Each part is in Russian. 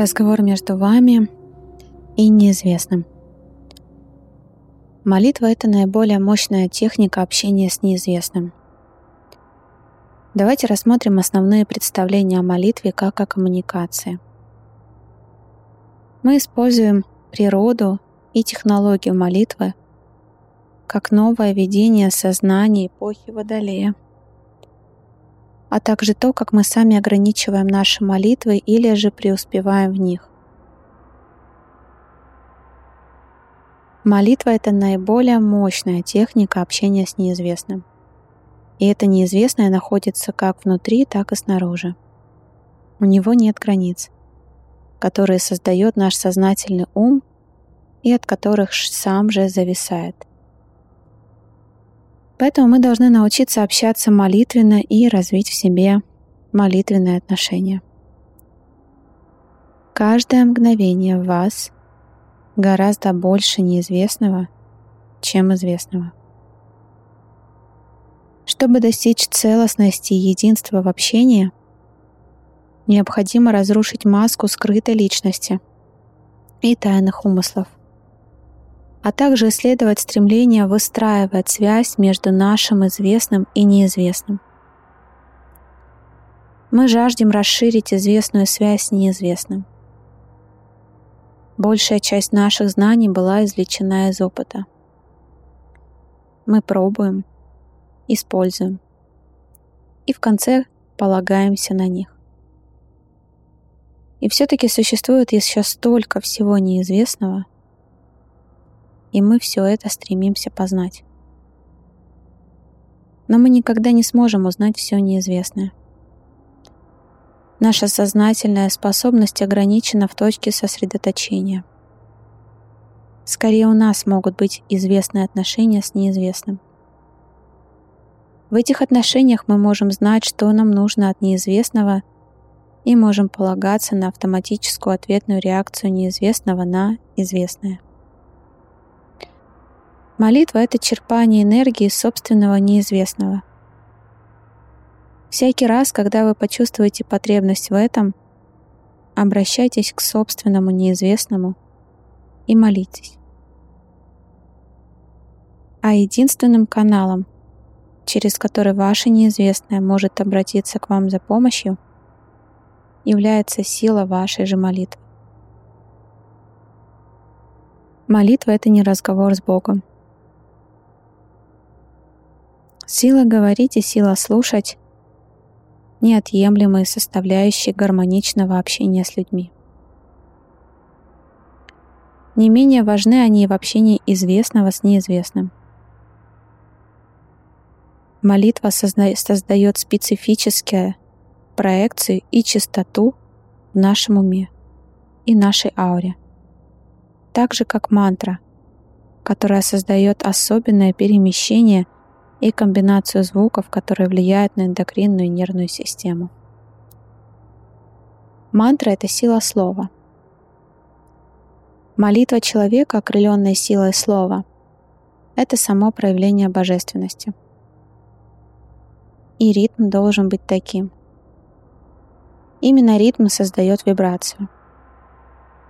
Разговор между вами и неизвестным. Молитва — это наиболее мощная техника общения с неизвестным. Давайте рассмотрим основные представления о молитве как о коммуникации. Мы используем природу и технологию молитвы как новое видение сознания эпохи Водолея — а также то, как мы сами ограничиваем наши молитвы или же преуспеваем в них. Молитва — это наиболее мощная техника общения с неизвестным. И это неизвестное находится как внутри, так и снаружи. У него нет границ, которые создает наш сознательный ум и от которых сам же зависает. Поэтому мы должны научиться общаться молитвенно и развить в себе молитвенные отношения. Каждое мгновение в вас гораздо больше неизвестного, чем известного. Чтобы достичь целостности и единства в общении, необходимо разрушить маску скрытой личности и тайных умыслов – а также исследовать стремление выстраивать связь между нашим известным и неизвестным. Мы жаждем расширить известную связь с неизвестным. Большая часть наших знаний была извлечена из опыта. Мы пробуем, используем и в конце полагаемся на них. И все-таки существует еще столько всего неизвестного, и мы все это стремимся познать. Но мы никогда не сможем узнать все неизвестное. Наша сознательная способность ограничена в точке сосредоточения. Скорее у нас могут быть известные отношения с неизвестным. В этих отношениях мы можем знать, что нам нужно от неизвестного, и можем полагаться на автоматическую ответную реакцию неизвестного на известное. Молитва — это черпание энергии из собственного неизвестного. Всякий раз, когда вы почувствуете потребность в этом, обращайтесь к собственному неизвестному и молитесь. А единственным каналом, через который ваше неизвестное может обратиться к вам за помощью, является сила вашей же молитвы. Молитва — это не разговор с Богом. Сила говорить и сила слушать — неотъемлемые составляющие гармоничного общения с людьми. Не менее важны они и в общении известного с неизвестным. Молитва созда- создает специфические проекции и чистоту в нашем уме и нашей ауре, так же как мантра, которая создает особенное перемещение – и комбинацию звуков, которые влияют на эндокринную и нервную систему. Мантра — это сила слова. Молитва человека, окрыленная силой слова, это само проявление божественности. И ритм должен быть таким. Именно ритм создает вибрацию.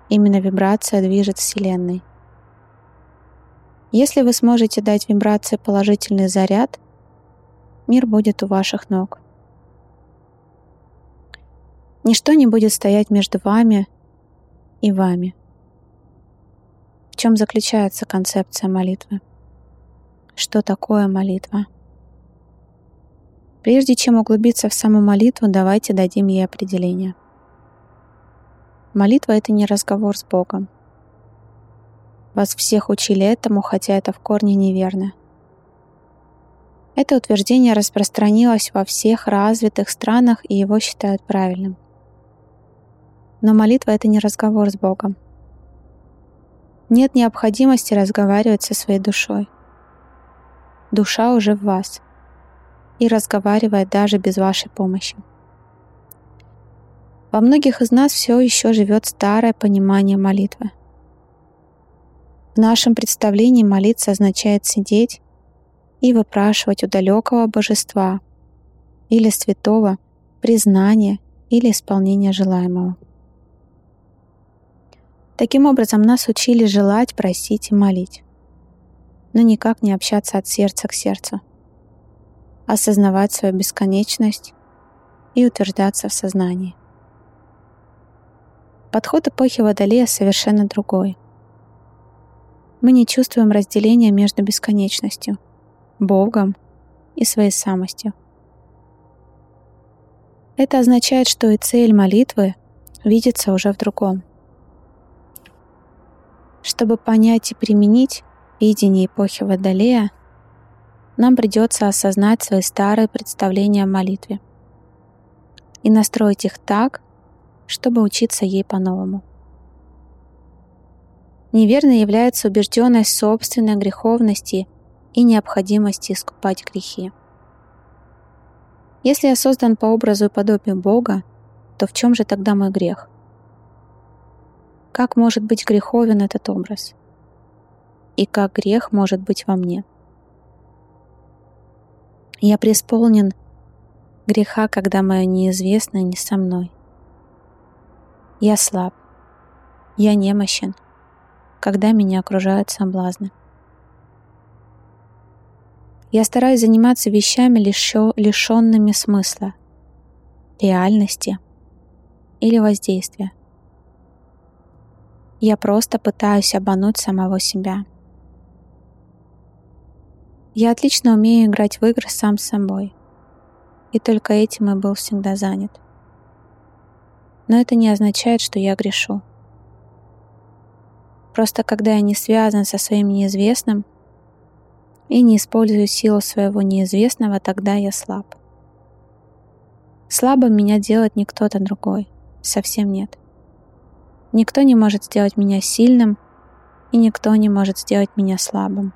Именно вибрация движет Вселенной. Если вы сможете дать вибрации положительный заряд, мир будет у ваших ног. Ничто не будет стоять между вами и вами. В чем заключается концепция молитвы? Что такое молитва? Прежде чем углубиться в саму молитву, давайте дадим ей определение. Молитва — это не разговор с Богом — вас всех учили этому, хотя это в корне неверно. Это утверждение распространилось во всех развитых странах, и его считают правильным. Но молитва — это не разговор с Богом. Нет необходимости разговаривать со своей душой. Душа уже в вас и разговаривает даже без вашей помощи. Во многих из нас все еще живет старое понимание молитвы. В нашем представлении молиться означает сидеть и выпрашивать у далекого божества или святого признание или исполнение желаемого. Таким образом, нас учили желать, просить и молить, но никак не общаться от сердца к сердцу, осознавать свою бесконечность и утверждаться в сознании. Подход эпохи Водолея совершенно другой. Мы не чувствуем разделения между бесконечностью, Богом и своей самостью. Это означает, что и цель молитвы видится уже в другом. Чтобы понять и применить видение эпохи Водолея, нам придется осознать свои старые представления о молитве и настроить их так, чтобы учиться ей по-новому. Неверной является убежденность собственной греховности и необходимости искупать грехи. Если я создан по образу и подобию Бога, то в чем же тогда мой грех? Как может быть греховен этот образ? И как грех может быть во мне? Я преисполнен греха, когда мое неизвестное не со мной. Я слаб. Я немощен, когда меня окружают соблазны. Я стараюсь заниматься вещами, лишенными смысла, реальности или воздействия. Я просто пытаюсь обмануть самого себя. Я отлично умею играть в игры сам с собой. И только этим и был всегда занят но это не означает, что я грешу. Просто когда я не связан со своим неизвестным и не использую силу своего неизвестного, тогда я слаб. Слабым меня делает не кто-то другой, совсем нет. Никто не может сделать меня сильным, и никто не может сделать меня слабым.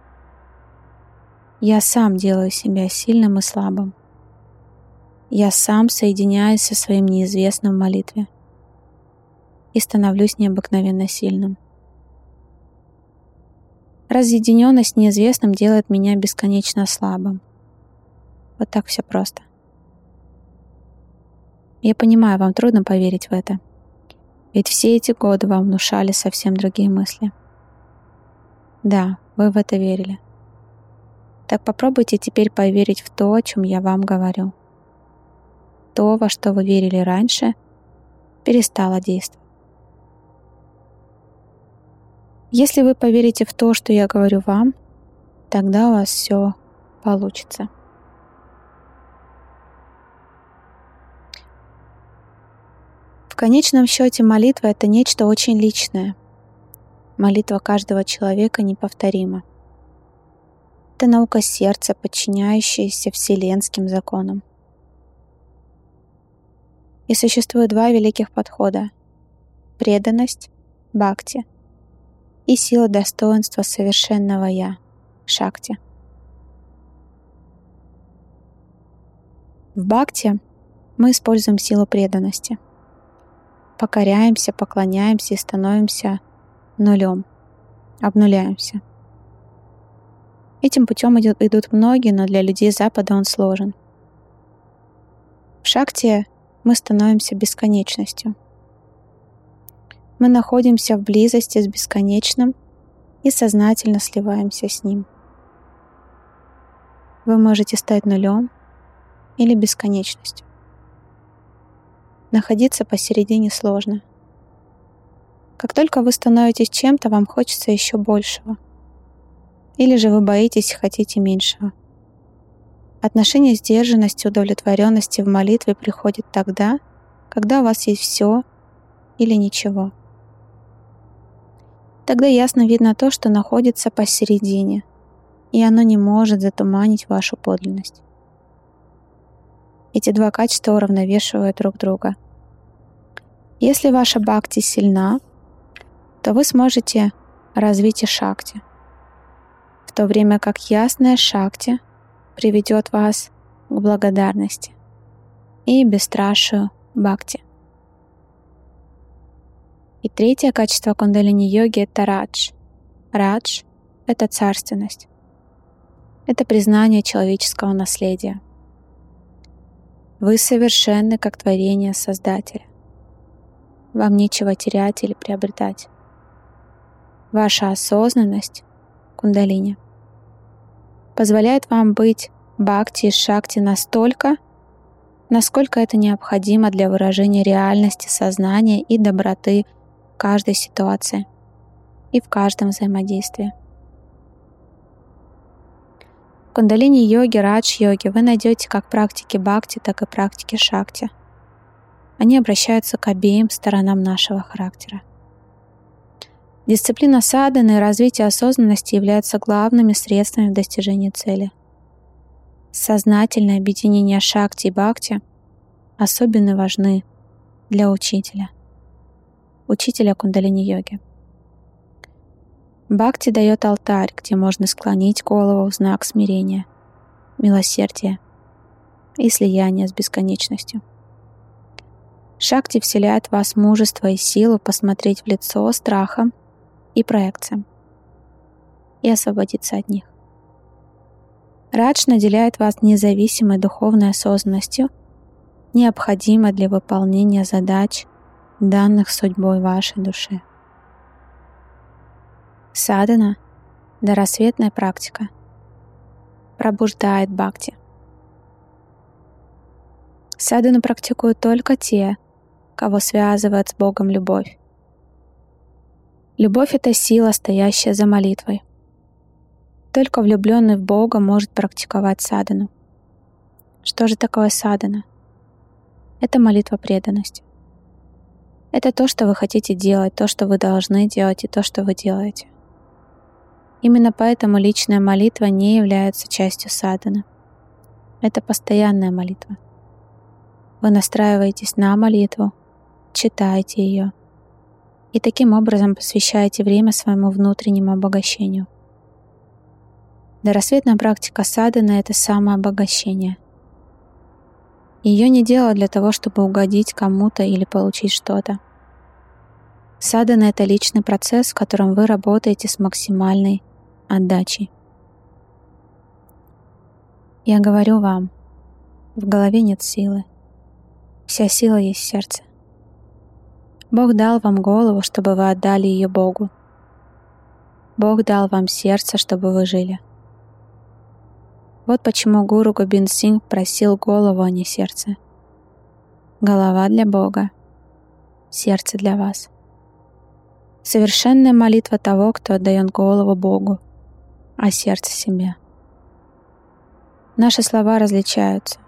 Я сам делаю себя сильным и слабым. Я сам соединяюсь со своим неизвестным в молитве и становлюсь необыкновенно сильным. Разъединенность с неизвестным делает меня бесконечно слабым. Вот так все просто. Я понимаю, вам трудно поверить в это. Ведь все эти годы вам внушали совсем другие мысли. Да, вы в это верили. Так попробуйте теперь поверить в то, о чем я вам говорю. То, во что вы верили раньше, перестало действовать. Если вы поверите в то, что я говорю вам, тогда у вас все получится. В конечном счете молитва — это нечто очень личное. Молитва каждого человека неповторима. Это наука сердца, подчиняющаяся вселенским законам. И существует два великих подхода — преданность, бхакти — и сила достоинства совершенного Я, Шакти. В Бхакти мы используем силу преданности. Покоряемся, поклоняемся и становимся нулем, обнуляемся. Этим путем идут, идут многие, но для людей Запада он сложен. В Шакти мы становимся бесконечностью — мы находимся в близости с бесконечным и сознательно сливаемся с ним. Вы можете стать нулем или бесконечностью. Находиться посередине сложно. Как только вы становитесь чем-то, вам хочется еще большего. Или же вы боитесь и хотите меньшего. Отношение сдержанности, удовлетворенности в молитве приходит тогда, когда у вас есть все или ничего. Тогда ясно видно то, что находится посередине, и оно не может затуманить вашу подлинность. Эти два качества уравновешивают друг друга. Если ваша бхакти сильна, то вы сможете развить и шакти, в то время как ясная шакти приведет вас к благодарности и бесстрашию бхакти. И третье качество кундалини-йоги — это радж. Радж — это царственность. Это признание человеческого наследия. Вы совершенны, как творение Создателя. Вам нечего терять или приобретать. ваша осознанность, кундалини, позволяет вам быть бхакти и шакти настолько, насколько это необходимо для выражения реальности сознания и доброты в каждой ситуации и в каждом взаимодействии. В кундалини-йоге, радж-йоге вы найдете как практики бхакти, так и практики шакти. Они обращаются к обеим сторонам нашего характера. Дисциплина садханы и развитие осознанности являются главными средствами в достижении цели. Сознательное объединение шакти и бхакти особенно важны для учителя, учителя кундалини-йоги. Бхакти дает алтарь, где можно склонить голову в знак смирения, милосердия и слияния с бесконечностью. Шакти вселяет в вас мужество и силу посмотреть в лицо страхом и проекциям и освободиться от них. Радж наделяет вас независимой духовной осознанностью, необходимой для выполнения задач, данных судьбой вашей души. Садана — дорассветная практика. Пробуждает бхакти. Садану практикуют только те, кого связывает с Богом любовь. Любовь — это сила, стоящая за молитвой. Только влюбленный в Бога может практиковать садану. Что же такое садана? Это молитва преданности. Это то, что вы хотите делать, то, что вы должны делать и то, что вы делаете. Именно поэтому личная молитва не является частью садханы. Это постоянная молитва. Вы настраиваетесь на молитву, читаете ее и таким образом посвящаете время своему внутреннему обогащению. Дорассветная практика садханы — это самообогащение. Ее не делают для того, чтобы угодить кому-то или получить что-то. Садхана — это личный процесс, в котором вы работаете с максимальной отдачей. Я говорю вам, в голове нет силы. Вся сила есть в сердце. Бог дал вам голову, чтобы вы отдали ее Богу. Бог дал вам сердце, чтобы вы жили. Вот почему гуру Гобин Синг просил голову, а не сердце. Голова для Бога, сердце для вас. Совершенная молитва того, кто отдает голову Богу, а сердце себе. Наши слова различаются.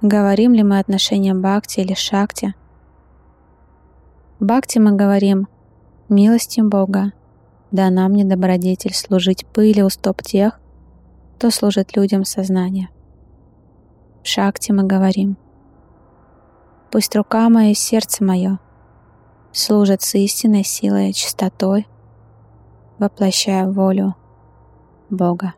Говорим ли мы отношением бхакти или шакти? Бхакти мы говорим «милостью Бога, да нам не добродетель служить пыли у стоп тех, кто служит людям сознания». В шакти мы говорим «пусть рука моя и сердце мое служат с истинной силой и чистотой, воплощая волю Бога.